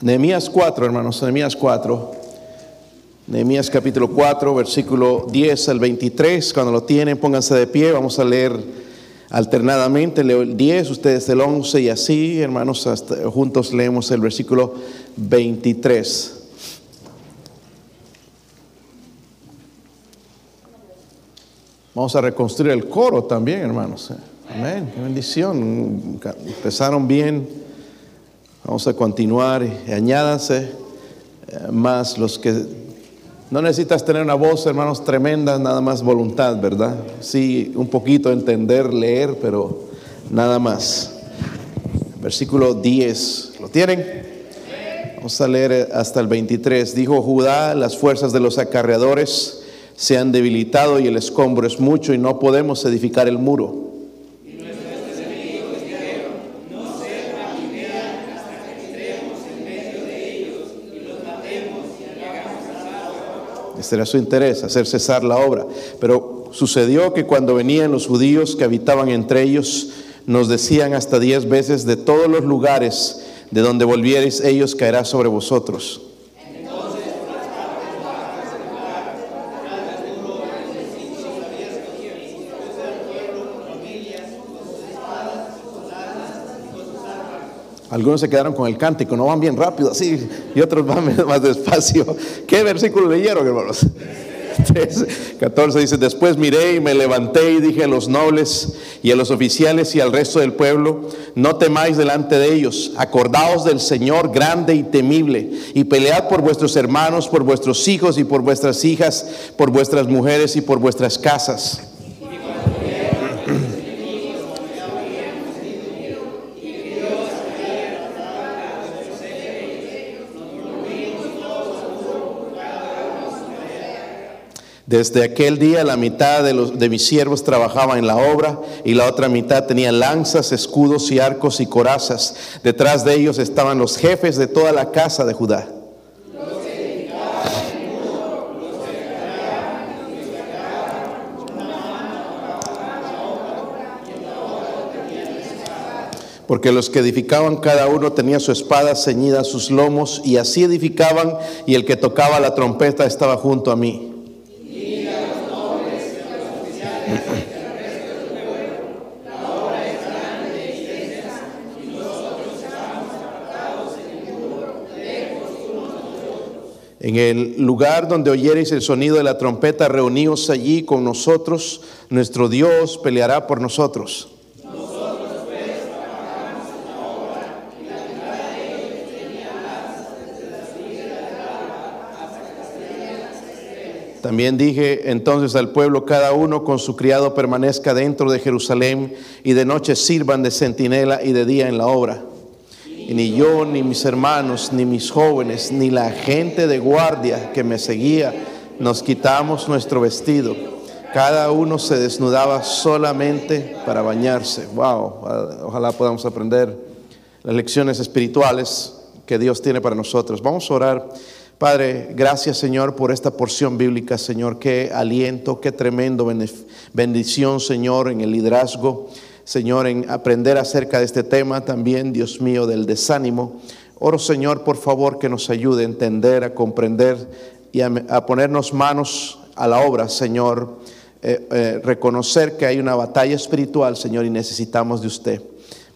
Nehemías 4, hermanos, Nehemías 4. Nehemías capítulo 4, versículo 10 al 23. Cuando lo tienen, pónganse de pie. Vamos a leer alternadamente. Leo el 10, ustedes el 11 y así, hermanos, hasta, juntos leemos el versículo 23. Vamos a reconstruir el coro también, hermanos. Amén. Qué bendición. Empezaron bien. Vamos a continuar. Añádanse eh, más los que no necesitas tener una voz, hermanos, tremenda, nada más voluntad, ¿verdad? Sí, un poquito entender, leer, pero nada más. Versículo 10. ¿Lo tienen? Vamos a leer hasta el 23. Dijo Judá, las fuerzas de los acarreadores se han debilitado y el escombro es mucho y no podemos edificar el muro. Era su interés, hacer cesar la obra. Pero sucedió que cuando venían los judíos que habitaban entre ellos, nos decían hasta diez veces, de todos los lugares de donde volviereis, ellos caerá sobre vosotros. Algunos se quedaron con el cántico, no van bien rápido así, y otros van más despacio. ¿Qué versículo leyeron, hermanos? 14 dice, después miré y me levanté y dije a los nobles y a los oficiales y al resto del pueblo, no temáis delante de ellos, acordaos del Señor grande y temible, y pelead por vuestros hermanos, por vuestros hijos y por vuestras hijas, por vuestras mujeres y por vuestras casas. Desde aquel día la mitad de, los, de mis siervos trabajaba en la obra y la otra mitad tenía lanzas, escudos y arcos y corazas. Detrás de ellos estaban los jefes de toda la casa de Judá. porque los que edificaban cada uno tenía su espada ceñida a sus lomos y así edificaban y el que tocaba la trompeta estaba junto a mí. En el lugar donde oyereis el sonido de la trompeta, reuníos allí con nosotros, nuestro Dios peleará por nosotros. También dije entonces al pueblo, cada uno con su criado permanezca dentro de Jerusalén y de noche sirvan de centinela y de día en la obra. Ni yo, ni mis hermanos, ni mis jóvenes, ni la gente de guardia que me seguía, nos quitamos nuestro vestido. Cada uno se desnudaba solamente para bañarse. Wow, ojalá podamos aprender las lecciones espirituales que Dios tiene para nosotros. Vamos a orar. Padre, gracias Señor por esta porción bíblica, Señor. Qué aliento, qué tremendo bendición, Señor, en el liderazgo. Señor, en aprender acerca de este tema también, Dios mío, del desánimo. Oro, Señor, por favor, que nos ayude a entender, a comprender y a, ponernos manos a la obra, Señor. Eh, eh, reconocer que hay una batalla espiritual, Señor, y necesitamos de usted.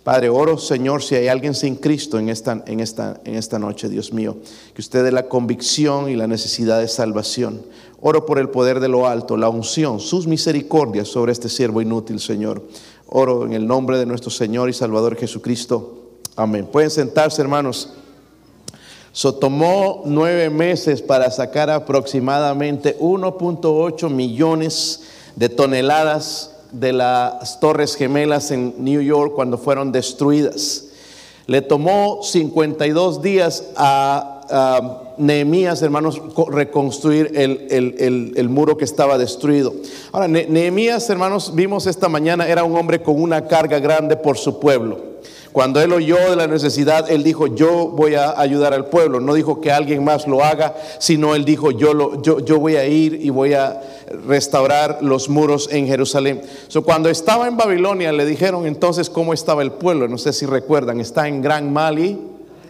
Padre, oro, Señor, si hay alguien sin Cristo en esta, en esta, en esta noche, Dios mío, que usted dé la convicción y la necesidad de salvación. Oro por el poder de lo alto, la unción, sus misericordias sobre este siervo inútil, Señor. Oro en el nombre de nuestro Señor y Salvador Jesucristo. Amén. Pueden sentarse, hermanos. So, tomó nueve meses para sacar aproximadamente 1.8 millones de toneladas de las Torres Gemelas en New York cuando fueron destruidas. Le tomó 52 días a, Nehemías, hermanos, reconstruir el, muro que estaba destruido. Ahora, Nehemías, hermanos, vimos esta mañana, era un hombre con una carga grande por su pueblo. Cuando él oyó de la necesidad, él dijo, yo voy a ayudar al pueblo. No dijo que alguien más lo haga, sino él dijo, yo, lo, yo, yo voy a ir y voy a restaurar los muros en Jerusalén. So, cuando estaba en Babilonia, le dijeron entonces cómo estaba el pueblo. No sé si recuerdan, está en gran mal y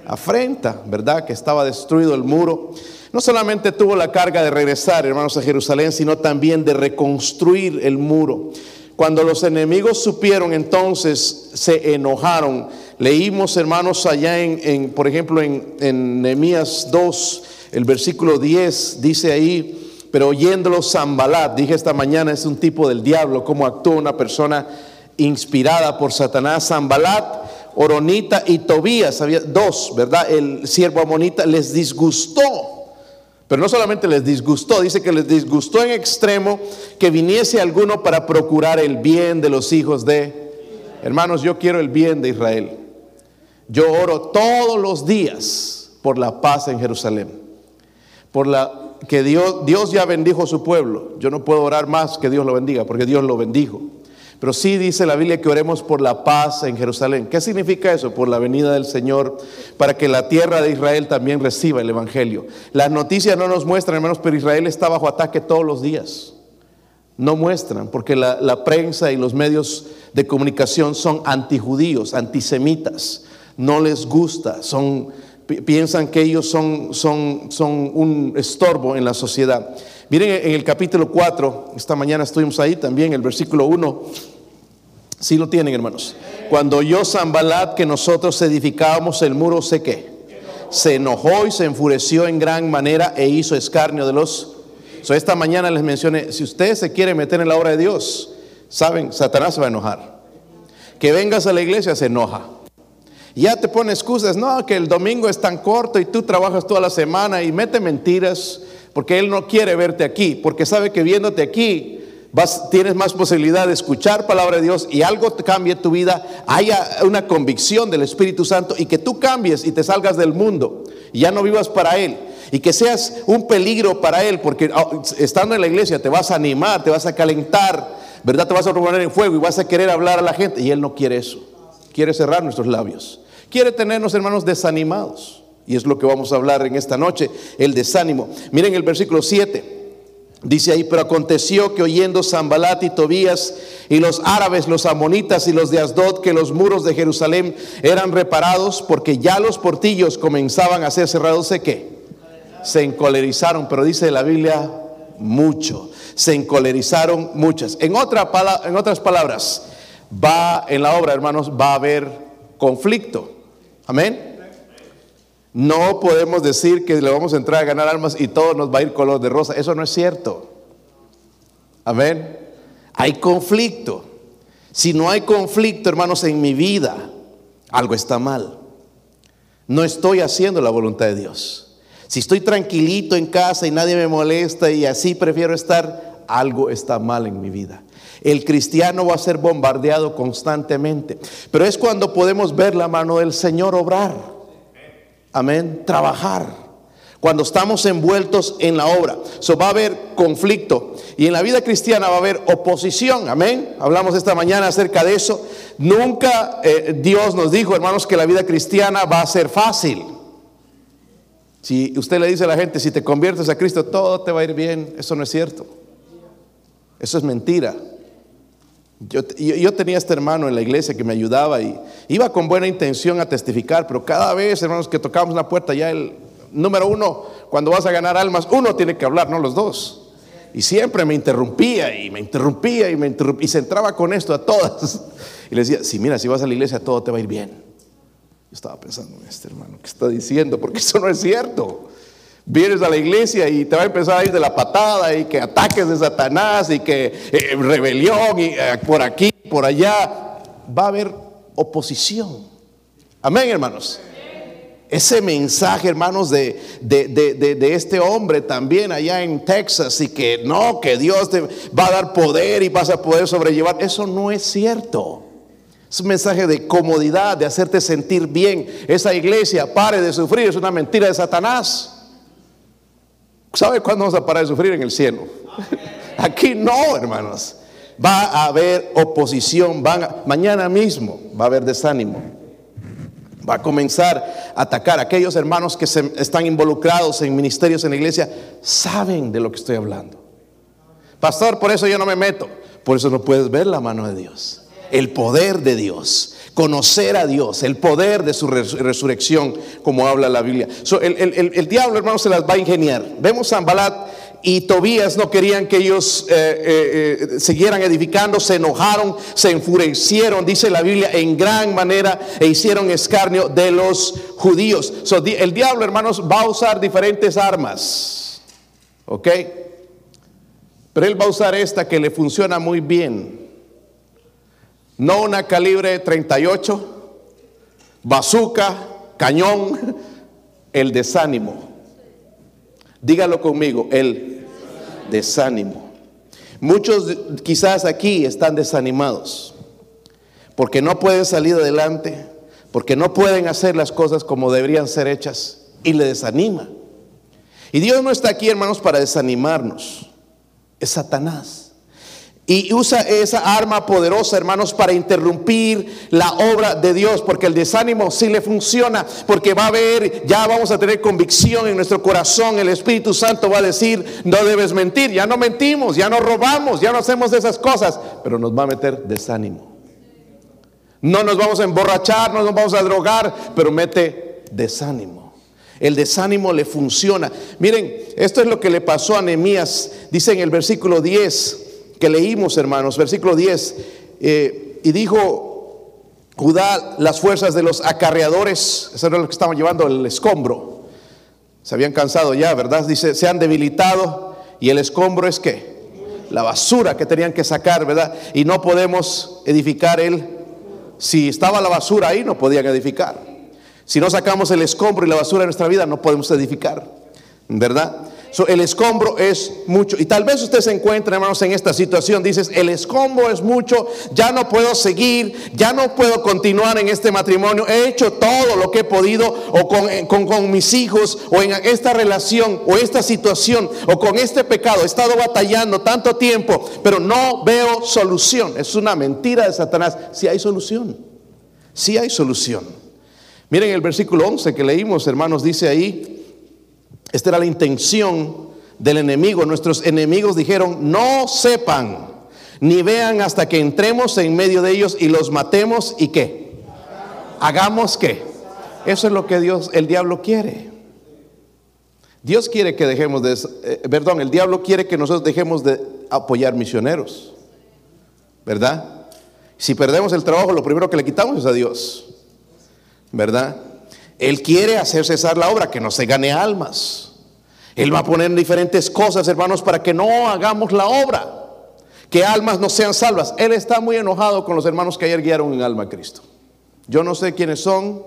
Afrenta, ¿verdad? Que estaba destruido el muro. No solamente tuvo la carga de regresar, hermanos, a Jerusalén, sino también de reconstruir el muro. Cuando los enemigos supieron, entonces se enojaron. Leímos, hermanos, allá en, por ejemplo, en, en Nehemías 2, el versículo 10, dice ahí, pero oyéndolo Zambalat, dije esta mañana, es un tipo del diablo, cómo actúa una persona inspirada por Satanás. Zambalat, Oronita y Tobías, había dos, ¿verdad? El siervo amonita les disgustó pero no solamente les disgustó, dice que les disgustó en extremo que viniese alguno para procurar el bien de los hijos de... Hermanos, yo quiero el bien de Israel. Yo oro todos los días por la paz en Jerusalén. Por la que Dios, Dios ya bendijo a su pueblo. Yo no puedo orar más que Dios lo bendiga, porque Dios lo bendijo. Pero sí dice la Biblia que oremos por la paz en Jerusalén. ¿Qué significa eso? Por la venida del Señor, para que la tierra de Israel también reciba el Evangelio. Las noticias no nos muestran, hermanos, pero Israel está bajo ataque todos los días. No muestran, porque la, prensa y los medios de comunicación son antijudíos, antisemitas. No les gusta, piensan que ellos son, son, son un estorbo en la sociedad. Miren en el capítulo 4, esta mañana estuvimos ahí también, el versículo 1. Si lo tienen, hermanos. Cuando oyó Zambalat que nosotros edificábamos el muro, sé qué. Se enojó y se enfureció en gran manera e hizo escarnio de los. So, esta mañana les mencioné, si usted se quiere meter en la obra de Dios, saben, Satanás se va a enojar. Que vengas a la iglesia se enoja. Ya te pone excusas, no, que el domingo es tan corto y tú trabajas toda la semana y mete mentiras porque Él no quiere verte aquí, porque sabe que viéndote aquí vas, tienes más posibilidad de escuchar palabra de Dios y algo cambie tu vida, haya una convicción del Espíritu Santo y que tú cambies y te salgas del mundo y ya no vivas para Él. Y que seas un peligro para Él, porque oh, estando en la iglesia te vas a animar, te vas a calentar, ¿verdad? Te vas a poner en fuego y vas a querer hablar a la gente. Y Él no quiere eso. Quiere cerrar nuestros labios. Quiere tenernos, hermanos, desanimados. Y es lo que vamos a hablar en esta noche, el desánimo. Miren el versículo 7. Dice ahí, pero aconteció que oyendo Zambalat y Tobías y los árabes, los amonitas y los de Asdod, que los muros de Jerusalén eran reparados, porque ya los portillos comenzaban a ser cerrados, ¿sé qué? Se encolerizaron, pero dice la Biblia mucho. Se encolerizaron muchas. En, otra, en otras palabras, va en la obra, hermanos, va a haber conflicto. Amén. No podemos decir que le vamos a entrar a ganar almas y todo nos va a ir color de rosa. Eso no es cierto. Amén. Hay conflicto. Si no hay conflicto, hermanos, en mi vida, algo está mal. No estoy haciendo la voluntad de Dios. Si estoy tranquilito en casa y nadie me molesta y así prefiero estar, algo está mal en mi vida. El cristiano va a ser bombardeado constantemente. Pero es cuando podemos ver la mano del Señor obrar. Amén. Trabajar. Cuando estamos envueltos en la obra. So, va a haber conflicto. Y en la vida cristiana va a haber oposición. Amén. Hablamos esta mañana acerca de eso. Nunca eh, Dios nos dijo, hermanos, que la vida cristiana va a ser fácil. Si usted le dice a la gente, si te conviertes a Cristo, todo te va a ir bien. Eso no es cierto. Eso es mentira. Yo, tenía este hermano en la iglesia que me ayudaba y iba con buena intención a testificar, pero cada vez, hermanos, que tocábamos la puerta, ya el número uno, cuando vas a ganar almas, uno tiene que hablar, no los dos. Y siempre me interrumpía y me interrumpía y me interrumpía y se entraba con esto a todas. Y le decía, si mira, si vas a la iglesia todo te va a ir bien. Yo estaba pensando en este hermano, ¿qué está diciendo? Porque eso no es cierto. Vienes a la iglesia y te va a empezar a ir de la patada y que ataques de Satanás y que eh, rebelión y eh, por aquí, por allá. Va a haber oposición. Amén, hermanos. Ese mensaje, hermanos, de, de, este hombre también allá en Texas y que no, que Dios te va a dar poder y vas a poder sobrellevar, eso no es cierto. Es un mensaje de comodidad, de hacerte sentir bien. Esa iglesia, pare de sufrir, es una mentira de Satanás. ¿Sabe cuándo vamos a parar de sufrir en el cielo? Aquí no, hermanos. Va a haber oposición, mañana mismo va a haber desánimo. Va a comenzar a atacar aquellos hermanos que están involucrados en ministerios en la iglesia, saben de lo que estoy hablando. Pastor, por eso yo no me meto. Por eso no puedes ver la mano de Dios, el poder de Dios conocer a Dios, el poder de su resurrección, como habla la Biblia. el, diablo, hermanos, se las va a ingeniar. Vemos a Ambalat y Tobías no querían que ellos eh, eh, eh, siguieran edificando, se enojaron, se enfurecieron, dice la Biblia, en gran manera e hicieron escarnio de los judíos. el diablo, hermanos, va a usar diferentes armas, ¿ok? Pero él va a usar esta que le funciona muy bien. No una calibre 38, bazooka, cañón, el desánimo. Dígalo conmigo, el desánimo. Muchos quizás aquí están desanimados porque no pueden salir adelante, porque no pueden hacer las cosas como deberían ser hechas y le desanima. Y Dios no está aquí, hermanos, para desanimarnos. Es Satanás. Y usa esa arma poderosa, hermanos, para interrumpir la obra de Dios, porque el desánimo sí le funciona, porque va a haber, ya vamos a tener convicción en nuestro corazón, el Espíritu Santo va a decir, no debes mentir, ya no mentimos, ya no robamos, ya no hacemos esas cosas, pero nos va a meter desánimo. No nos vamos a emborrachar, no nos vamos a drogar, pero mete desánimo. El desánimo le funciona. Miren, esto es lo que le pasó a Nehemías, dice en el versículo 10 que leímos, hermanos, versículo 10, eh, y dijo Judá las fuerzas de los acarreadores, eso era lo que estaban llevando el escombro, se habían cansado ya, ¿verdad? Dice, se han debilitado y el escombro es que la basura que tenían que sacar, ¿verdad? Y no podemos edificar él. Si estaba la basura ahí, no podían edificar. Si no sacamos el escombro y la basura de nuestra vida, no podemos edificar, ¿verdad? El escombro es mucho. Y tal vez usted se encuentre, hermanos, en esta situación. Dices, el escombro es mucho, ya no puedo seguir, ya no puedo continuar en este matrimonio. He hecho todo lo que he podido, o con, eh, con mis hijos, o en esta relación, o esta situación, o con este pecado. He estado batallando tanto tiempo, pero no veo solución. Es una mentira de Satanás. Si hay solución, si hay solución. Miren el versículo 11 que leímos, hermanos, dice ahí. Esta era la intención del enemigo. Nuestros enemigos dijeron, no sepan ni vean hasta que entremos en medio de ellos y los matemos y qué. Hagamos qué. Eso es lo que Dios, el diablo quiere. Dios quiere que dejemos de, eh, perdón, el diablo quiere que nosotros dejemos de apoyar misioneros. ¿Verdad? Si perdemos el trabajo, lo primero que le quitamos es a Dios. ¿Verdad? Él quiere hacer cesar la obra, que no se gane almas. Él va a poner diferentes cosas, hermanos, para que no hagamos la obra, que almas no sean salvas. Él está muy enojado con los hermanos que ayer guiaron en alma a Cristo. Yo no sé quiénes son,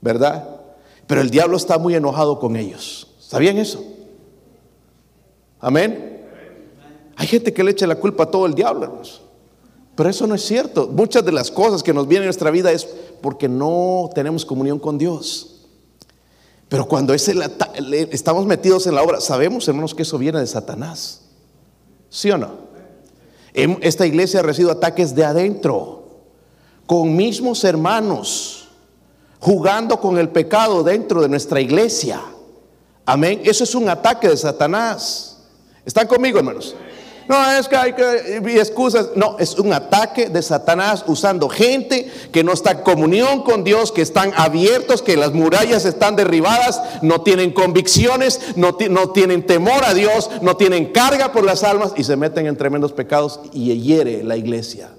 ¿verdad? Pero el diablo está muy enojado con ellos. ¿Sabían eso? Amén. Hay gente que le echa la culpa a todo el diablo, hermanos. Pero eso no es cierto. Muchas de las cosas que nos vienen en nuestra vida es porque no tenemos comunión con Dios. Pero cuando es estamos metidos en la obra, sabemos, hermanos, que eso viene de Satanás. ¿Sí o no? Esta iglesia ha recibido ataques de adentro, con mismos hermanos, jugando con el pecado dentro de nuestra iglesia. Amén. Eso es un ataque de Satanás. ¿Están conmigo, hermanos? No, es que hay que excusas. No, es un ataque de Satanás usando gente que no está en comunión con Dios, que están abiertos, que las murallas están derribadas, no tienen convicciones, no, no tienen temor a Dios, no tienen carga por las almas y se meten en tremendos pecados y hiere la iglesia.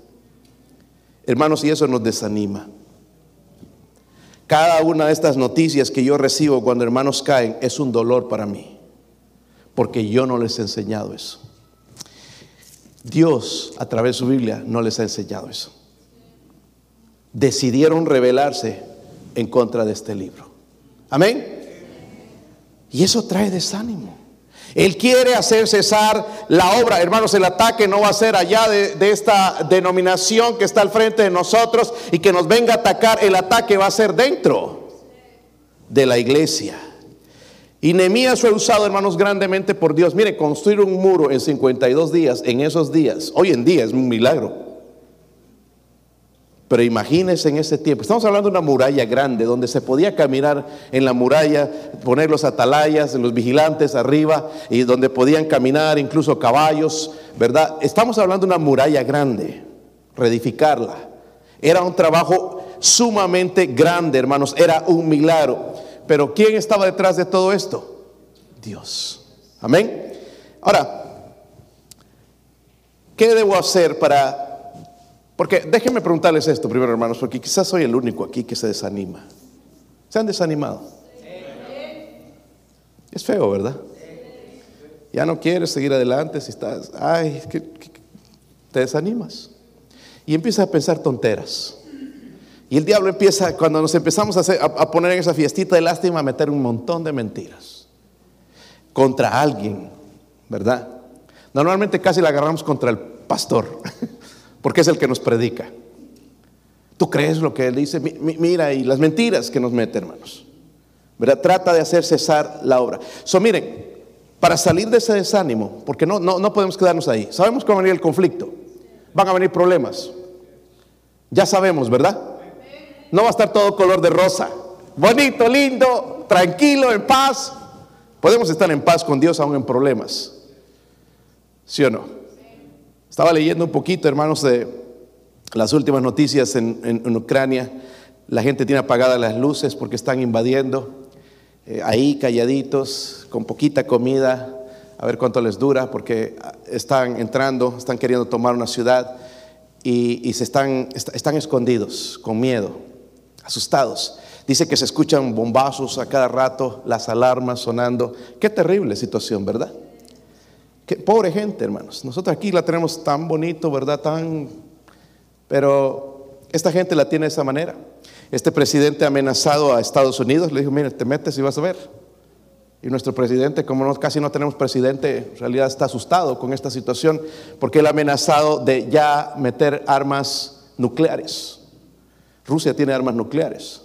Hermanos, y eso nos desanima. Cada una de estas noticias que yo recibo cuando hermanos caen es un dolor para mí, porque yo no les he enseñado eso. Dios a través de su Biblia no les ha enseñado eso. Decidieron rebelarse en contra de este libro. Amén. Y eso trae desánimo. Él quiere hacer cesar la obra. Hermanos, el ataque no va a ser allá de, de, esta denominación que está al frente de nosotros y que nos venga a atacar. El ataque va a ser dentro de la iglesia. Y Nehemías fue usado, hermanos, grandemente por Dios. Mire, construir un muro en 52 días, en esos días, hoy en día es un milagro. Pero imagínense en ese tiempo, estamos hablando de una muralla grande, donde se podía caminar en la muralla, poner los atalayas, los vigilantes arriba, y donde podían caminar incluso caballos, ¿verdad? Estamos hablando de una muralla grande, reedificarla. Era un trabajo sumamente grande, hermanos, era un milagro. Pero ¿quién estaba detrás de todo esto? Dios. Amén. Ahora, ¿qué debo hacer para... Porque déjenme preguntarles esto primero, hermanos, porque quizás soy el único aquí que se desanima. ¿Se han desanimado? Es feo, ¿verdad? Ya no quieres seguir adelante si estás, ay, te desanimas. Y empiezas a pensar tonteras. Y el diablo empieza, cuando nos empezamos a, poner en esa fiestita de lástima, a meter un montón de mentiras contra alguien, ¿verdad? Normalmente casi la agarramos contra el pastor, porque es el que nos predica. ¿Tú crees lo que él dice? Mira, y las mentiras que nos mete, hermanos. ¿Verdad? Trata de hacer cesar la obra. So, miren, para salir de ese desánimo, porque no, no, no podemos quedarnos ahí. Sabemos que va a venir el conflicto, van a venir problemas. Ya sabemos, ¿verdad? No va a estar todo color de rosa. Bonito, lindo, tranquilo, en paz. Podemos estar en paz con Dios aún en problemas. ¿Sí o no? Estaba leyendo un poquito, hermanos, de las últimas noticias en, Ucrania. La gente tiene apagadas las luces porque están invadiendo. Eh, ahí calladitos, con poquita comida, a ver cuánto les dura, porque están entrando, están queriendo tomar una ciudad y, se están, están escondidos, con miedo asustados. Dice que se escuchan bombazos a cada rato, las alarmas sonando. Qué terrible situación, ¿verdad? Qué pobre gente, hermanos. Nosotros aquí la tenemos tan bonito, ¿verdad? Tan... Pero esta gente la tiene de esa manera. Este presidente ha amenazado a Estados Unidos, le dijo, mire, te metes y vas a ver. Y nuestro presidente, como casi no tenemos presidente, en realidad está asustado con esta situación porque él ha amenazado de ya meter armas nucleares. Rusia tiene armas nucleares,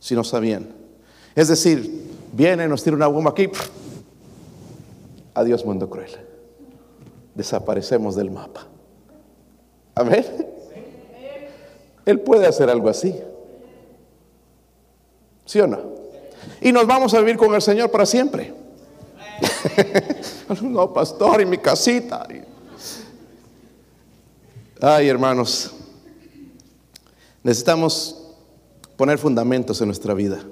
si no sabían. Es decir, viene, nos tira una bomba aquí, adiós mundo cruel. Desaparecemos del mapa. Amén. Él puede hacer algo así. ¿Sí o no? Y nos vamos a vivir con el Señor para siempre. no, pastor, y mi casita. Ay, hermanos, Necesitamos poner fundamentos en nuestra vida.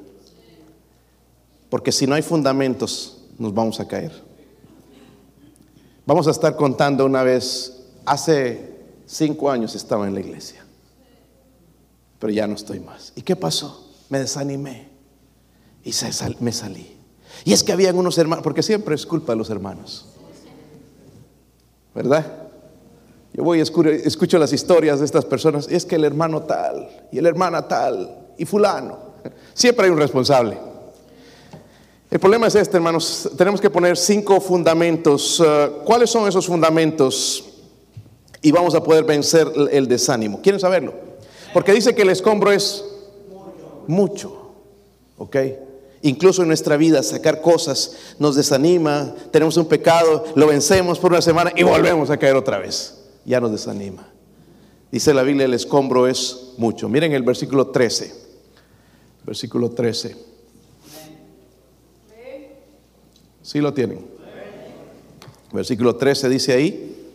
Porque si no hay fundamentos, nos vamos a caer. Vamos a estar contando una vez, hace cinco años estaba en la iglesia, pero ya no estoy más. ¿Y qué pasó? Me desanimé y me salí. Y es que había unos hermanos, porque siempre es culpa de los hermanos, ¿verdad? Yo voy y escucho, las historias de estas personas. Es que el hermano tal y el hermana tal y fulano. Siempre hay un responsable. El problema es este, hermanos. Tenemos que poner cinco fundamentos. Uh, ¿Cuáles son esos fundamentos? Y vamos a poder vencer el desánimo. ¿Quieren saberlo? Porque dice que el escombro es mucho. ¿Ok? Incluso en nuestra vida sacar cosas nos desanima, tenemos un pecado, lo vencemos por una semana y volvemos a caer otra vez ya nos desanima. Dice la Biblia, el escombro es mucho. Miren el versículo 13. Versículo 13. ¿Sí lo tienen? Versículo 13 dice ahí,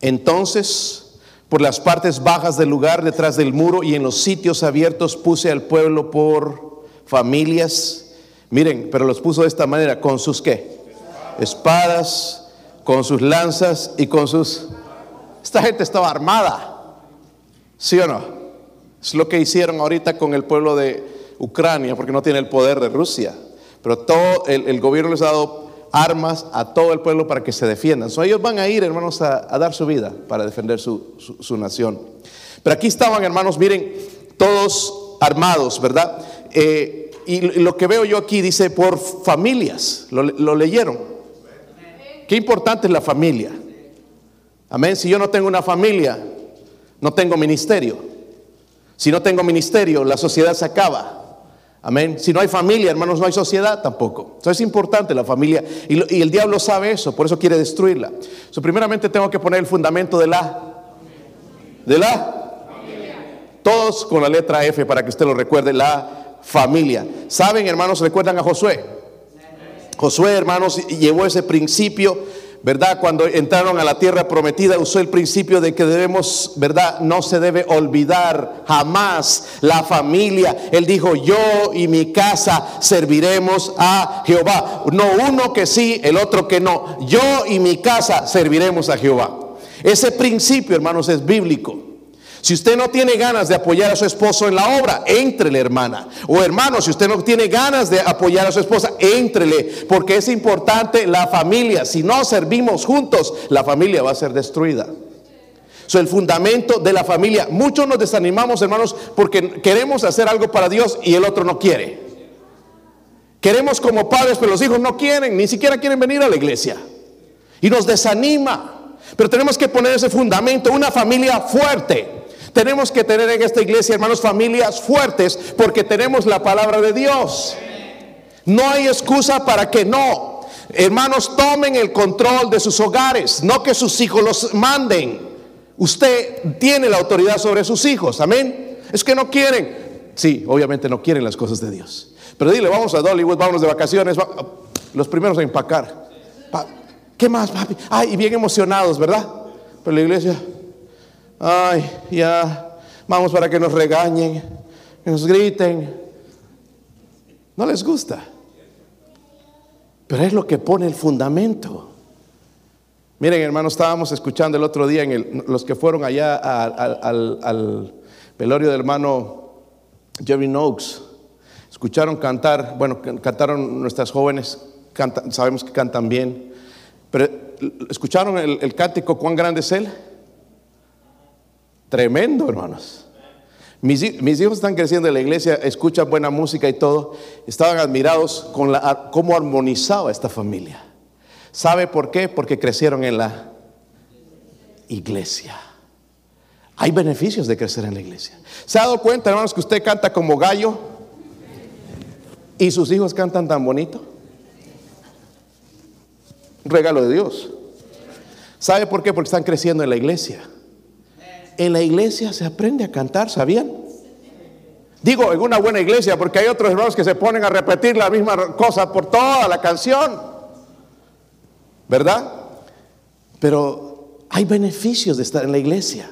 entonces por las partes bajas del lugar detrás del muro y en los sitios abiertos puse al pueblo por familias. Miren, pero los puso de esta manera, con sus qué? Espadas, con sus lanzas y con sus esta gente estaba armada. ¿Sí o no? Es lo que hicieron ahorita con el pueblo de Ucrania, porque no tiene el poder de Rusia. Pero todo el, gobierno les ha dado armas a todo el pueblo para que se defiendan. ellos van a ir, hermanos, a, dar su vida para defender su, nación. Pero aquí estaban, hermanos, miren, todos armados, ¿verdad? Eh, y lo que veo yo aquí dice por familias, lo leyeron. Qué importante es la familia. Amén. Si yo no tengo una familia, no tengo ministerio. Si no tengo ministerio, la sociedad se acaba. Amén. Si no hay familia, hermanos, no hay sociedad tampoco. Eso es importante la familia. Y, el diablo sabe eso, por eso quiere destruirla. So, primeramente tengo que poner el fundamento de la. De la. Familia. Todos con la letra F para que usted lo recuerde, la familia. ¿Saben, hermanos? ¿Recuerdan a Josué? Josué, hermanos, llevó ese principio ¿verdad? Cuando entraron a la tierra prometida, usó el principio de que debemos, ¿verdad? No se debe olvidar jamás la familia. Él dijo, yo y mi casa serviremos a Jehová. No uno que sí, el otro que no. Yo y mi casa serviremos a Jehová. Ese principio, hermanos, es bíblico. Si usted no tiene ganas de apoyar a su esposo en la obra, entrele, hermana. O hermano, si usted no tiene ganas de apoyar a su esposa, entrele, porque es importante la familia. Si no servimos juntos, la familia va a ser destruida. Es el fundamento de la familia. Muchos nos desanimamos, hermanos, porque queremos hacer algo para Dios y el otro no quiere. Queremos como padres, pero los hijos no quieren, ni siquiera quieren venir a la iglesia. Y nos desanima. Pero tenemos que poner ese fundamento, una familia fuerte. Tenemos que tener en esta iglesia, hermanos, familias fuertes porque tenemos la palabra de Dios. No hay excusa para que no. Hermanos, tomen el control de sus hogares, no que sus hijos los manden. Usted tiene la autoridad sobre sus hijos, amén. Es que no quieren. Sí, obviamente no quieren las cosas de Dios. Pero dile, vamos a Dollywood, vámonos de vacaciones, los primeros a empacar. ¿Qué más, papi? Ay, bien emocionados, ¿verdad? Pero la iglesia, ay, ya, vamos para que nos regañen, que nos griten. No les gusta. Pero es lo que pone el fundamento. Miren, hermanos, estábamos escuchando el otro día en los que fueron allá al, velorio del hermano Jerry Noakes. Escucharon cantar, bueno, cantaron nuestras jóvenes, sabemos que cantan bien. Pero escucharon el, el cántico, cuán grande es él. Tremendo, hermanos. Mis, hijos están creciendo en la iglesia, escuchan buena música y todo. Estaban admirados con la, cómo armonizaba esta familia. ¿Sabe por qué? Porque crecieron en la iglesia. Hay beneficios de crecer en la iglesia. ¿Se ha dado cuenta, hermanos, que usted canta como gallo y sus hijos cantan tan bonito? Regalo de Dios. ¿Sabe por qué? Porque están creciendo en la iglesia. En la iglesia se aprende a cantar, ¿sabían? Digo, en una buena iglesia, porque hay otros hermanos que se ponen a repetir la misma cosa por toda la canción. ¿Verdad? Pero hay beneficios de estar en la iglesia.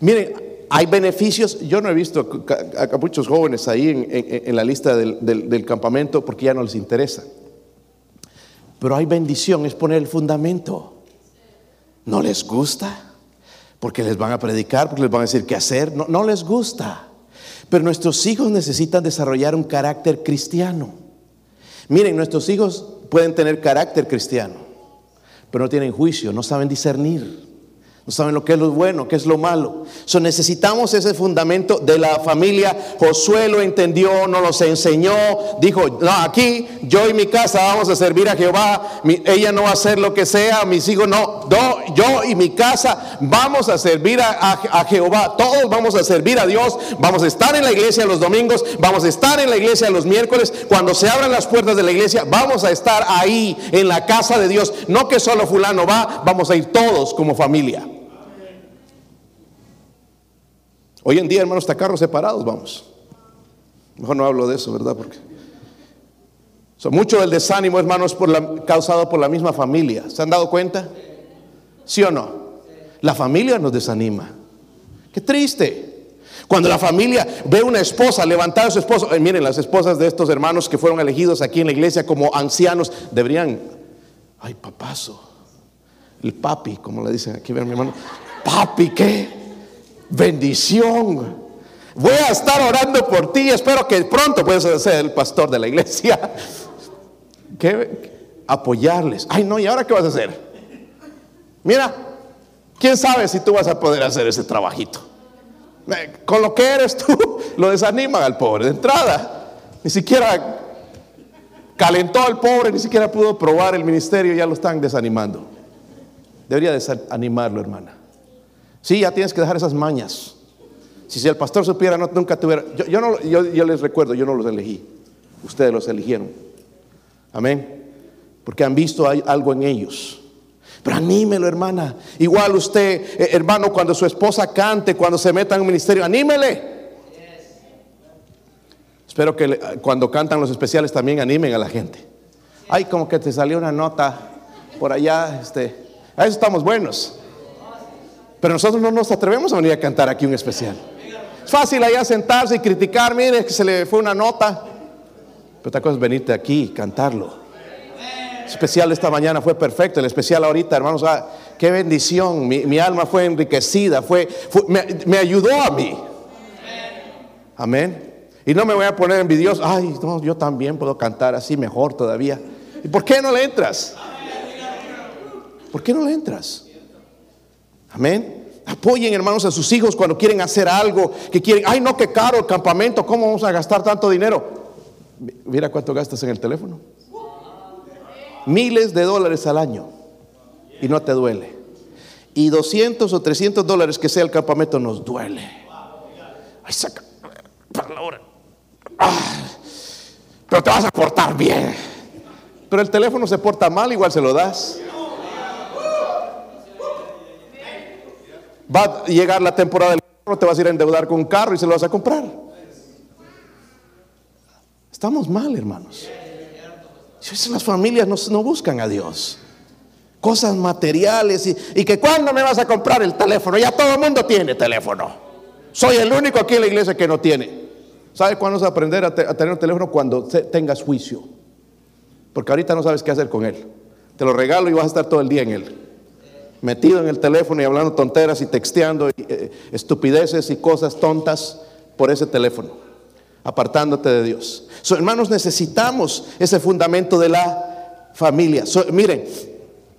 Miren, hay beneficios. Yo no he visto a, muchos jóvenes ahí en, la lista del, del, campamento porque ya no les interesa. Pero hay bendición, es poner el fundamento. ¿No les gusta? Porque les van a predicar, porque les van a decir qué hacer. No, no les gusta. Pero nuestros hijos necesitan desarrollar un carácter cristiano. Miren, nuestros hijos pueden tener carácter cristiano, pero no tienen juicio, no saben discernir. No saben lo que es lo bueno, qué es lo malo. So, necesitamos ese fundamento de la familia. Josué lo entendió, nos los enseñó. Dijo, no, aquí yo y mi casa vamos a servir a Jehová. ella no va a hacer lo que sea, mis hijos no. yo y mi casa vamos a servir a, Jehová. Todos vamos a servir a Dios. Vamos a estar en la iglesia los domingos. Vamos a estar en la iglesia los miércoles. Cuando se abran las puertas de la iglesia, vamos a estar ahí en la casa de Dios. No que solo fulano va, vamos a ir todos como familia. Hoy en día, hermanos, está carros separados, vamos. Mejor no hablo de eso, ¿verdad? Porque mucho del desánimo, hermanos, por causado por la misma familia. ¿Se han dado cuenta? ¿Sí o no? La familia nos desanima. Qué triste. Cuando la familia ve una esposa levantar a su esposo, miren, las esposas de estos hermanos que fueron elegidos aquí en la iglesia como ancianos, deberían, ay papazo, el papi, como le dicen aquí, ven mi hermano, papi, ¿qué? Bendición. Voy a estar orando por ti. Espero que pronto puedas ser el pastor de la iglesia. Apoyarles. Ay, no, ¿y ahora qué vas a hacer? Mira, quién sabe si tú vas a poder hacer ese trabajito. Con lo que eres tú, lo desanima al pobre de entrada. Ni siquiera calentó al pobre, ni siquiera pudo probar el ministerio, ya lo están desanimando. Debería desanimarlo, hermana. Sí, ya tienes que dejar esas mañas. Si, el pastor supiera, no, nunca tuviera. Yo, no, yo, les recuerdo, yo no los elegí. Ustedes los eligieron. Amén. Porque han visto algo en ellos. Pero anímelo, hermana. Igual usted, eh, hermano, cuando su esposa cante, cuando se meta en un ministerio, anímele. Espero que cuando cantan los especiales también animen a la gente. Ay, como que te salió una nota por allá, este, a eso estamos buenos. Pero nosotros no nos atrevemos a venir a cantar aquí un especial. Es fácil allá sentarse y criticar, mire que se le fue una nota. Pero otra cosa es venirte aquí y cantarlo. El especial esta mañana fue perfecto, el especial ahorita, hermanos, ah, qué bendición. Mi, alma fue enriquecida, fue, me, me, ayudó a mí. Amén. Y no me voy a poner envidioso. Ay, no, yo también puedo cantar así mejor todavía. ¿Y por qué no le entras? ¿Por qué no le entras? Amén. Apoyen, hermanos, a sus hijos cuando quieren hacer algo, que quieren, ay, no, qué caro el campamento, ¿cómo vamos a gastar tanto dinero? Mira cuánto gastas en el teléfono. Miles de dólares al año y no te duele. Y 200 o 300 dólares que sea el campamento nos duele. Ay, saca, ah, pero te vas a portar bien. Pero el teléfono se porta mal, igual se lo das. Va a llegar la temporada del carro, te vas a ir a endeudar con un carro y se lo vas a comprar. Estamos mal, hermanos. Las familias no, buscan a Dios. Cosas materiales y, y, que cuando me vas a comprar el teléfono, ya todo el mundo tiene teléfono. Soy el único aquí en la iglesia que no tiene. ¿Sabes cuándo vas a aprender a, tener un teléfono? Cuando tengas juicio. Porque ahorita no sabes qué hacer con él. Te lo regalo y vas a estar todo el día en él metido en el teléfono y hablando tonteras y texteando eh, estupideces y cosas tontas por ese teléfono, apartándote de Dios. hermanos, necesitamos ese fundamento de la familia. miren,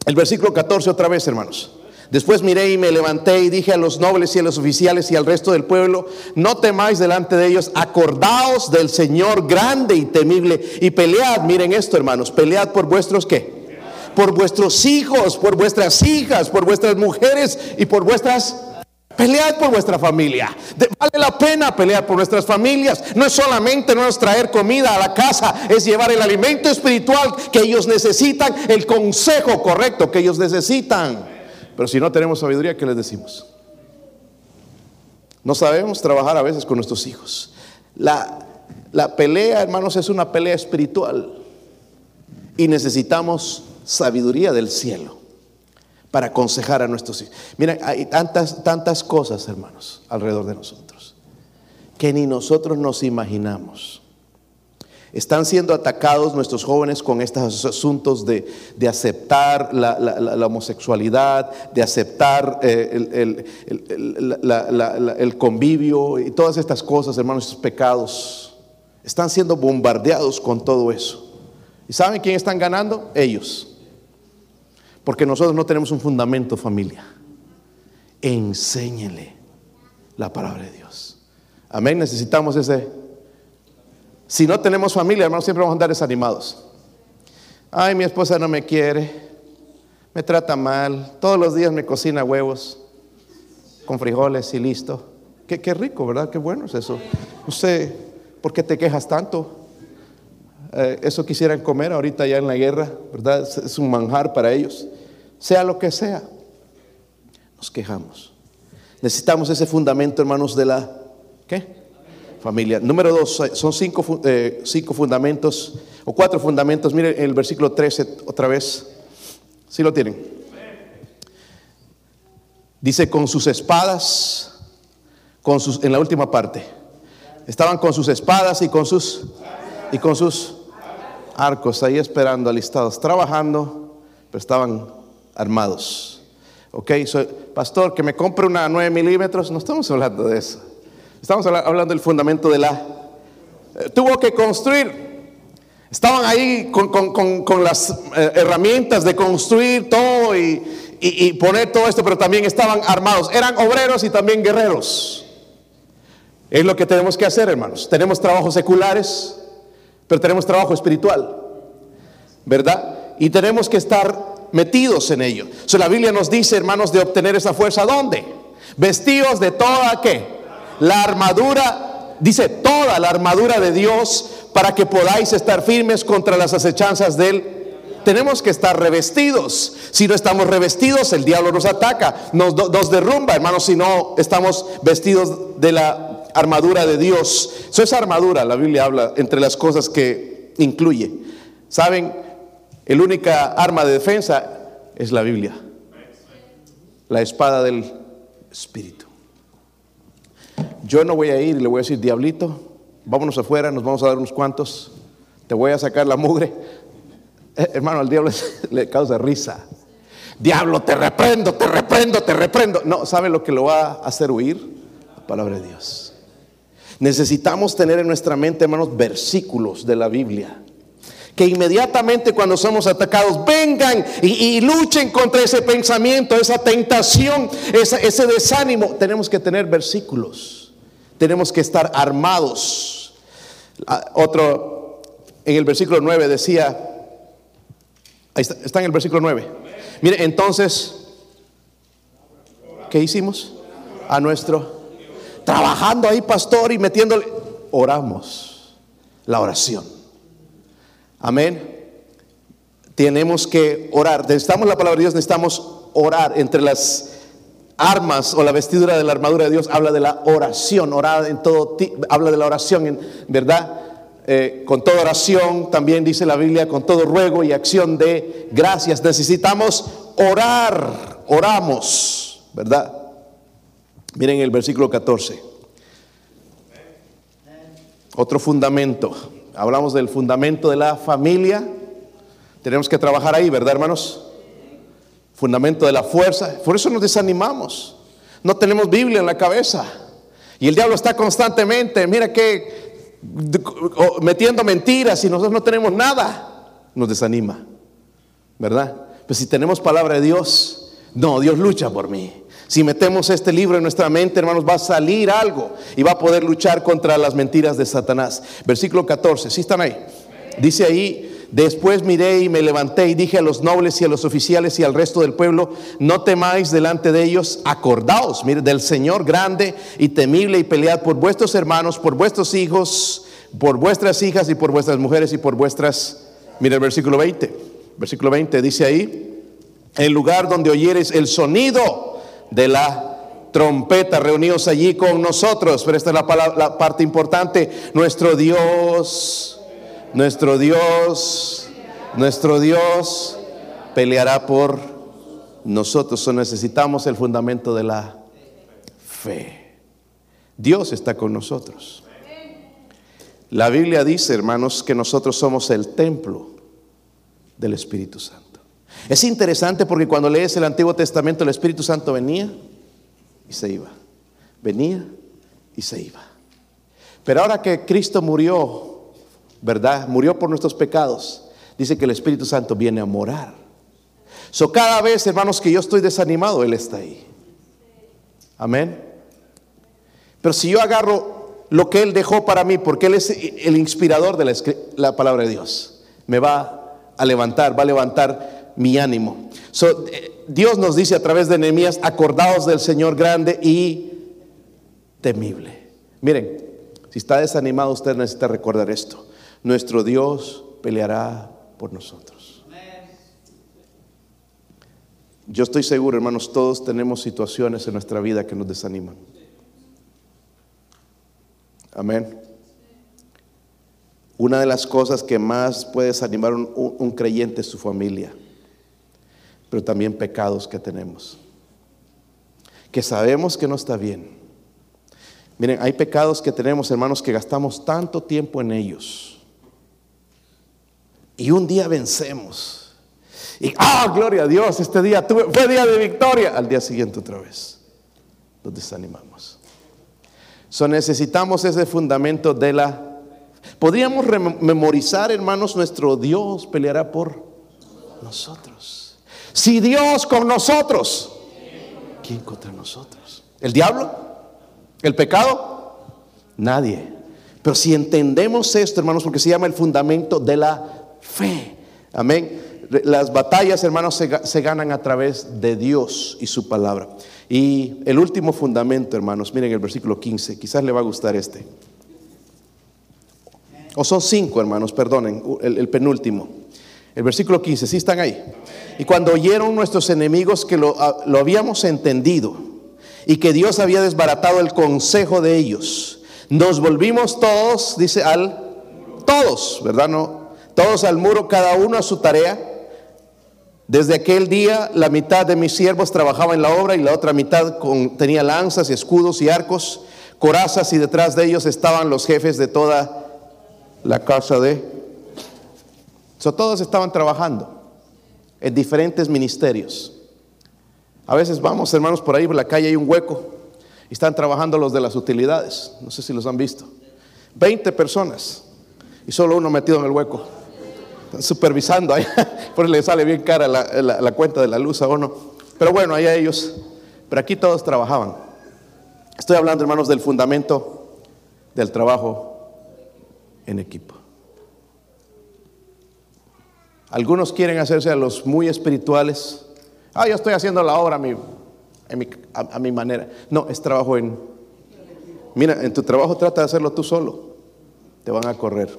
el versículo 14 otra vez, hermanos. Después miré y me levanté y dije a los nobles y a los oficiales y al resto del pueblo, no temáis delante de ellos, acordaos del Señor grande y temible y pelead, miren esto hermanos, pelead por vuestros qué? Por vuestros hijos, por vuestras hijas, por vuestras mujeres y por vuestras... Pelead por vuestra familia. vale la pena pelear por nuestras familias. No es solamente no es traer comida a la casa, es llevar el alimento espiritual que ellos necesitan, el consejo correcto que ellos necesitan. Pero si no tenemos sabiduría, ¿qué les decimos? No sabemos trabajar a veces con nuestros hijos. La, la pelea, hermanos, es una pelea espiritual. Y necesitamos sabiduría del cielo para aconsejar a nuestros hijos. Mira, hay tantas, tantas cosas, hermanos, alrededor de nosotros, que ni nosotros nos imaginamos. Están siendo atacados nuestros jóvenes con estos asuntos de, aceptar la, homosexualidad, de aceptar eh, el, convivio y todas estas cosas, hermanos, estos pecados. Están siendo bombardeados con todo eso. ¿Y saben quién están ganando? Ellos. Porque nosotros no tenemos un fundamento familia. Enséñele la palabra de Dios. Amén. Necesitamos ese. Si no tenemos familia, hermanos, siempre vamos a andar desanimados. Ay, mi esposa no me quiere, me trata mal, todos los días me cocina huevos con frijoles y listo. Qué, qué rico, ¿verdad? Qué bueno es eso. No sé, ¿por qué te quejas tanto? Eh, eso quisieran comer ahorita ya en la guerra, ¿verdad? Es un manjar para ellos. Sea lo que sea, nos quejamos. Necesitamos ese fundamento, hermanos, de la ¿qué? familia. Número dos, son cinco, eh, cinco fundamentos o cuatro fundamentos. Miren el versículo 13 otra vez. ¿Sí lo tienen? Dice con sus espadas, con sus, en la última parte. Estaban con sus espadas y con sus y con sus arcos ahí esperando, alistados, trabajando, pero estaban armados. Ok, pastor, que me compre una 9 milímetros, no estamos hablando de eso. Estamos hablando del fundamento de la... Eh, tuvo que construir. Estaban ahí con, las eh, herramientas de construir todo y, y poner todo esto, pero también estaban armados. Eran obreros y también guerreros. Es lo que tenemos que hacer, hermanos. Tenemos trabajos seculares, pero tenemos trabajo espiritual, ¿verdad? Y tenemos que estar metidos en ello. So, la Biblia nos dice, hermanos, de obtener esa fuerza, ¿dónde? Vestidos de toda qué? La armadura, dice toda la armadura de Dios para que podáis estar firmes contra las acechanzas de él. Tenemos que estar revestidos. Si no estamos revestidos, el diablo nos ataca, nos, nos derrumba, hermanos, si no estamos vestidos de la armadura de Dios. Eso es armadura, la Biblia habla entre las cosas que incluye. ¿Saben? El única arma de defensa es la Biblia. La espada del Espíritu. Yo no voy a ir y le voy a decir, diablito, vámonos afuera, nos vamos a dar unos cuantos, te voy a sacar la mugre. Eh, hermano, al diablo le causa risa. Diablo, te reprendo, te reprendo, te reprendo. No, ¿sabe lo que lo va a hacer huir? La palabra de Dios. Necesitamos tener en nuestra mente, hermanos, versículos de la Biblia. Que inmediatamente cuando somos atacados vengan y, luchen contra ese pensamiento, esa tentación, ese desánimo. Tenemos que tener versículos. Tenemos que estar armados. Ah, otro, en el versículo 9 decía, ahí está, está en el versículo 9. Mire, entonces, ¿qué hicimos? A nuestro trabajando ahí, pastor, y metiéndole, oramos, la oración. Amén. Tenemos que orar. Necesitamos la palabra de Dios, necesitamos orar. Entre las armas o la vestidura de la armadura de Dios habla de la oración, orar en todo, habla de la oración, ¿verdad? Eh, con toda oración, también dice la Biblia, con todo ruego y acción de gracias. Necesitamos orar, oramos, ¿verdad? Miren el versículo 14. Otro fundamento. Hablamos del fundamento de la familia. Tenemos que trabajar ahí, ¿verdad, hermanos? Fundamento de la fuerza. Por eso nos desanimamos. No tenemos Biblia en la cabeza. Y el diablo está constantemente, mira que metiendo mentiras y nosotros no tenemos nada. Nos desanima, ¿verdad? Pues si tenemos palabra de Dios, no, Dios lucha por mí. Si metemos este libro en nuestra mente, hermanos, va a salir algo y va a poder luchar contra las mentiras de Satanás. Versículo 14, ¿sí están ahí? Dice ahí, después miré y me levanté y dije a los nobles y a los oficiales y al resto del pueblo, no temáis delante de ellos, acordaos, mire, del Señor grande y temible y pelead por vuestros hermanos, por vuestros hijos, por vuestras hijas y por vuestras mujeres y por vuestras... Mire el versículo 20, versículo 20 dice ahí, en lugar donde oyeres el sonido de la trompeta reunidos allí con nosotros. Pero esta es la, la parte importante. Nuestro Dios, nuestro Dios, nuestro Dios peleará por nosotros. O necesitamos el fundamento de la fe. Dios está con nosotros. La Biblia dice, hermanos, que nosotros somos el templo del Espíritu Santo. Es interesante porque cuando lees el Antiguo Testamento el Espíritu Santo venía y se iba. Venía y se iba. Pero ahora que Cristo murió, ¿verdad? Murió por nuestros pecados. Dice que el Espíritu Santo viene a morar. So cada vez, hermanos, que yo estoy desanimado, Él está ahí. Amén. Pero si yo agarro lo que Él dejó para mí, porque Él es el inspirador de la, la palabra de Dios, me va a levantar, va a levantar mi ánimo. Eh, Dios nos dice a través de Nehemías, acordados del Señor grande y temible. Miren, si está desanimado usted necesita recordar esto. Nuestro Dios peleará por nosotros. Yo estoy seguro, hermanos, todos tenemos situaciones en nuestra vida que nos desaniman. Amén. Una de las cosas que más puede desanimar un, un creyente es su familia pero también pecados que tenemos, que sabemos que no está bien. Miren, hay pecados que tenemos, hermanos, que gastamos tanto tiempo en ellos. Y un día vencemos. Y, ah, gloria a Dios, este día tuve, fue día de victoria. Al día siguiente otra vez. Nos desanimamos. So necesitamos ese fundamento de la... Podríamos memorizar, hermanos, nuestro Dios peleará por nosotros. Si Dios con nosotros, ¿quién contra nosotros? ¿El diablo? ¿El pecado? Nadie. Pero si entendemos esto, hermanos, porque se llama el fundamento de la fe. Amén. Las batallas, hermanos, se, se ganan a través de Dios y su palabra. Y el último fundamento, hermanos, miren el versículo 15, quizás le va a gustar este. O son cinco, hermanos, perdonen, el, el penúltimo. El versículo 15, ¿sí están ahí? Y cuando oyeron nuestros enemigos que ah, lo, habíamos entendido y que Dios había desbaratado el consejo de ellos, nos volvimos todos, dice al, todos, ¿verdad? No, todos al muro, cada uno a su tarea. Desde aquel día la mitad de mis siervos trabajaba en la obra y la otra mitad tenía lanzas y escudos y arcos, corazas y detrás de ellos estaban los jefes de toda la casa de... So, todos estaban trabajando en diferentes ministerios. A veces vamos, hermanos, por ahí por la calle hay un hueco y están trabajando los de las utilidades. No sé si los han visto. 20 personas y solo uno metido en el hueco. Están supervisando ahí, por le sale bien cara la, cuenta de la luz a uno. Pero bueno, allá ellos. Pero aquí todos trabajaban. Estoy hablando, hermanos, del fundamento del trabajo en equipo. Algunos quieren hacerse a los muy espirituales. Ah, yo estoy haciendo la obra a mi, manera. No, es trabajo en... Mira, en tu trabajo trata de hacerlo tú solo. Te van a correr.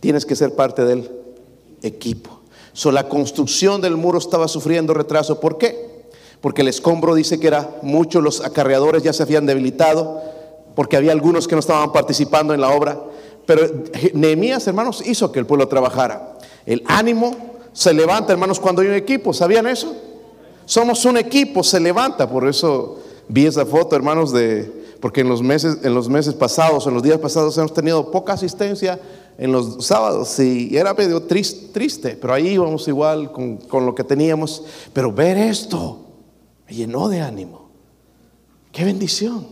Tienes que ser parte del equipo. So, la construcción del muro estaba sufriendo retraso. ¿Por qué? Porque el escombro dice que era mucho, los acarreadores ya se habían debilitado, porque había algunos que no estaban participando en la obra. Pero Nehemías, hermanos, hizo que el pueblo trabajara. El ánimo se levanta, hermanos, cuando hay un equipo. ¿Sabían eso? Somos un equipo, se levanta. Por eso vi esa foto, hermanos, de porque en los meses, en los meses pasados, en los días pasados hemos tenido poca asistencia en los sábados y era medio triste, pero ahí íbamos igual con, con lo que teníamos. Pero ver esto me llenó de ánimo. Qué bendición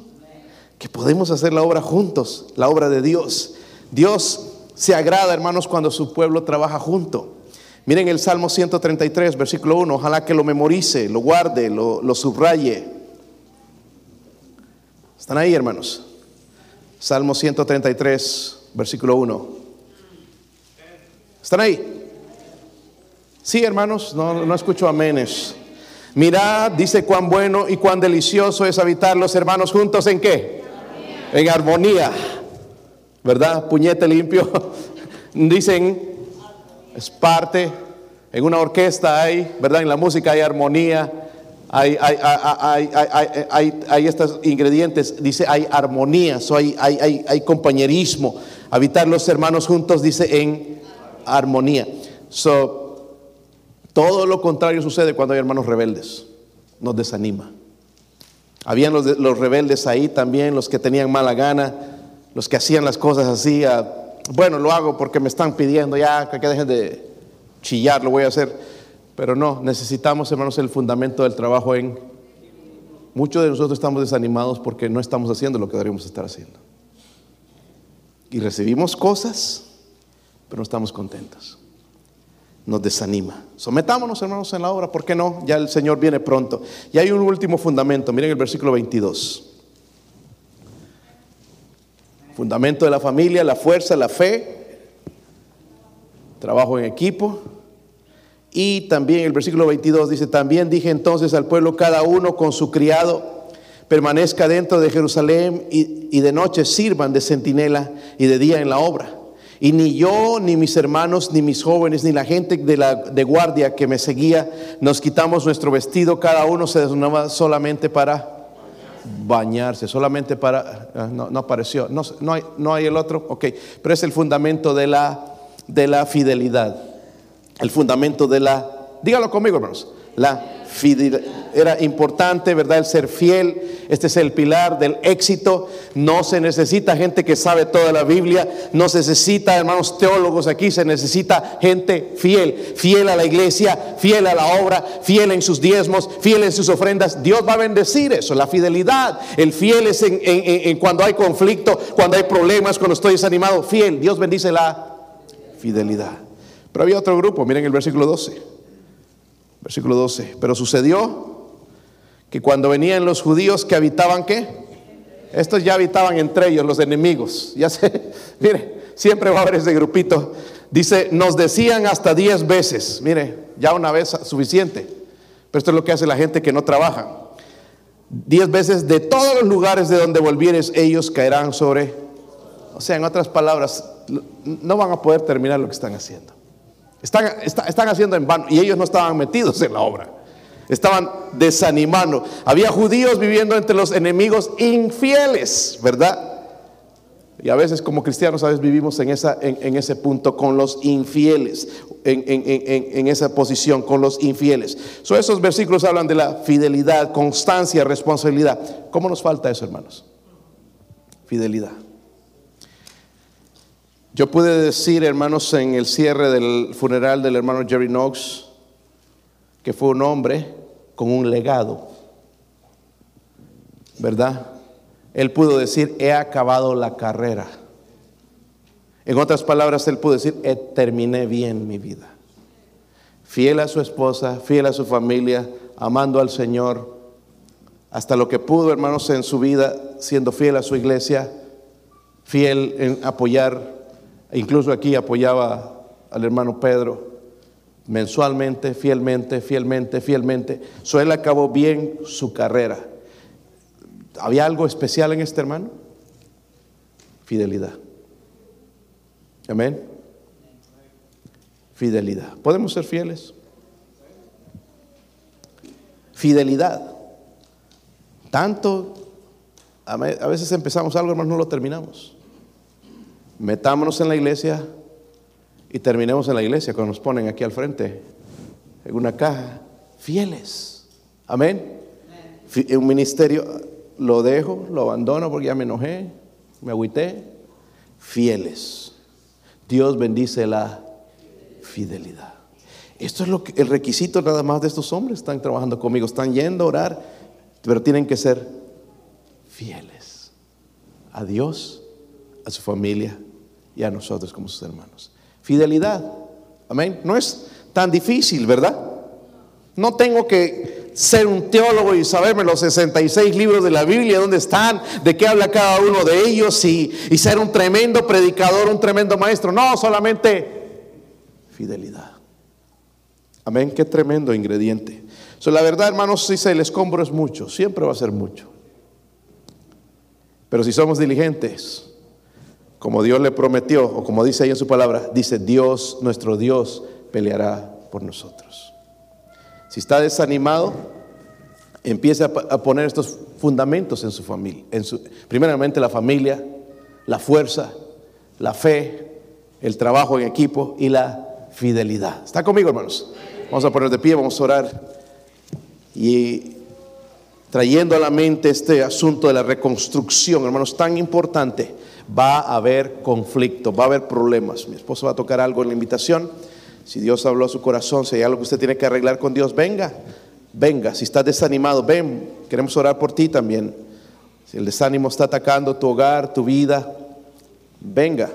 que podemos hacer la obra juntos, la obra de Dios. Dios se agrada, hermanos, cuando su pueblo trabaja junto. Miren el Salmo 133, versículo 1. Ojalá que lo memorice, lo guarde, lo, subraye. ¿Están ahí, hermanos? Salmo 133, versículo 1. ¿Están ahí? Sí, hermanos, no, no escucho amenes. Mirad, dice cuán bueno y cuán delicioso es habitar los hermanos juntos en qué? En armonía. ¿Verdad? Puñete limpio. Dicen, es parte, en una orquesta hay, ¿verdad? En la música hay armonía, hay, hay, estos ingredientes, dice, hay armonía, hay, hay, hay, compañerismo. Habitar los hermanos juntos, dice, en armonía. So, todo lo contrario sucede cuando hay hermanos rebeldes, nos desanima. Habían los, los rebeldes ahí también, los que tenían mala gana, los que hacían las cosas así, bueno, lo hago porque me están pidiendo, ya que dejen de chillar, lo voy a hacer. Pero no, necesitamos, hermanos, el fundamento del trabajo en... Muchos de nosotros estamos desanimados porque no estamos haciendo lo que deberíamos estar haciendo. Y recibimos cosas, pero no estamos contentos. Nos desanima. Sometámonos, hermanos, en la obra. ¿Por qué no? Ya el Señor viene pronto. Y hay un último fundamento. Miren el versículo 22. Fundamento de la familia, la fuerza, la fe, trabajo en equipo. Y también el versículo 22 dice, también dije entonces al pueblo, cada uno con su criado, permanezca dentro de Jerusalén y, de noche sirvan de centinela y de día en la obra. Y ni yo, ni mis hermanos, ni mis jóvenes, ni la gente de, la, de guardia que me seguía, nos quitamos nuestro vestido, cada uno se desnudaba solamente para bañarse, solamente para, ah, no, no apareció, no, no, hay, no hay el otro, ok, pero es el fundamento de la, de la fidelidad, el fundamento de la, dígalo conmigo hermanos, la era importante, ¿verdad? El ser fiel. Este es el pilar del éxito. No se necesita gente que sabe toda la Biblia. No se necesita, hermanos teólogos aquí. Se necesita gente fiel. Fiel a la iglesia, fiel a la obra, fiel en sus diezmos, fiel en sus ofrendas. Dios va a bendecir eso, la fidelidad. El fiel es en cuando hay conflicto, cuando hay problemas, cuando estoy desanimado. Fiel. Dios bendice la fidelidad. Pero había otro grupo. Miren el versículo 12. Versículo 12. Pero sucedió que cuando venían los judíos que habitaban, ¿qué? Estos ya habitaban entre ellos, los enemigos. Ya sé, mire, siempre va a haber ese grupito. Dice, nos decían hasta diez veces. Mire, ya una vez suficiente. Pero esto es lo que hace la gente que no trabaja. Diez veces de todos los lugares de donde volvieres, ellos caerán sobre. O sea, en otras palabras, no van a poder terminar lo que están haciendo. Están, haciendo en vano. Y ellos no estaban metidos en la obra. Estaban desanimando. Había judíos viviendo entre los enemigos infieles, ¿verdad? Y a veces como cristianos, a veces vivimos en, esa, en, ese punto con los infieles, en, en, esa posición con los infieles. So, esos versículos hablan de la fidelidad, constancia, responsabilidad. ¿Cómo nos falta eso, hermanos? Fidelidad. Yo pude decir, hermanos, en el cierre del funeral del hermano Jerry Knox, que fue un hombre con un legado, ¿verdad? Él pudo decir, he acabado la carrera. En otras palabras, él pudo decir, terminé bien mi vida. Fiel a su esposa, fiel a su familia, amando al Señor, hasta lo que pudo, hermanos, en su vida, siendo fiel a su iglesia, fiel en apoyar incluso aquí apoyaba al hermano Pedro mensualmente, fielmente, fielmente, fielmente. So él acabó bien su carrera. ¿Había algo especial en este hermano? Fidelidad. Amén. Fidelidad. ¿Podemos ser fieles? Fidelidad. Tanto, a veces empezamos algo, hermano, no lo terminamos metámonos en la iglesia y terminemos en la iglesia cuando nos ponen aquí al frente, en una caja, fieles. Amén. Un ministerio lo dejo, lo abandono porque ya me enojé, me agüité. Fieles. Dios bendice la fidelidad. Esto es lo que, el requisito nada más de estos hombres. Están trabajando conmigo, están yendo a orar, pero tienen que ser fieles a Dios, a su familia y a nosotros como sus hermanos. Fidelidad. Amén. No es tan difícil, ¿verdad? No tengo que ser un teólogo y saberme los 66 libros de la Biblia, dónde están, de qué habla cada uno de ellos y, ser un tremendo predicador, un tremendo maestro. No, solamente fidelidad. Amén, qué tremendo ingrediente. So, la verdad, hermanos, si el escombro es mucho, siempre va a ser mucho. Pero si somos diligentes, como Dios le prometió, o como dice ahí en su palabra, dice Dios, nuestro Dios, peleará por nosotros. Si está desanimado, empiece a, poner estos fundamentos en su familia. En su, primeramente la familia, la fuerza, la fe, el trabajo en equipo y la fidelidad. ¿Está conmigo, hermanos? Vamos a poner de pie, vamos a orar. Y trayendo a la mente este asunto de la reconstrucción, hermanos, tan importante va a haber conflicto, va a haber problemas. Mi esposo va a tocar algo en la invitación. Si Dios habló a su corazón, si hay algo que usted tiene que arreglar con Dios, venga, venga. Si está desanimado, ven, queremos orar por ti también. Si el desánimo está atacando tu hogar, tu vida, venga.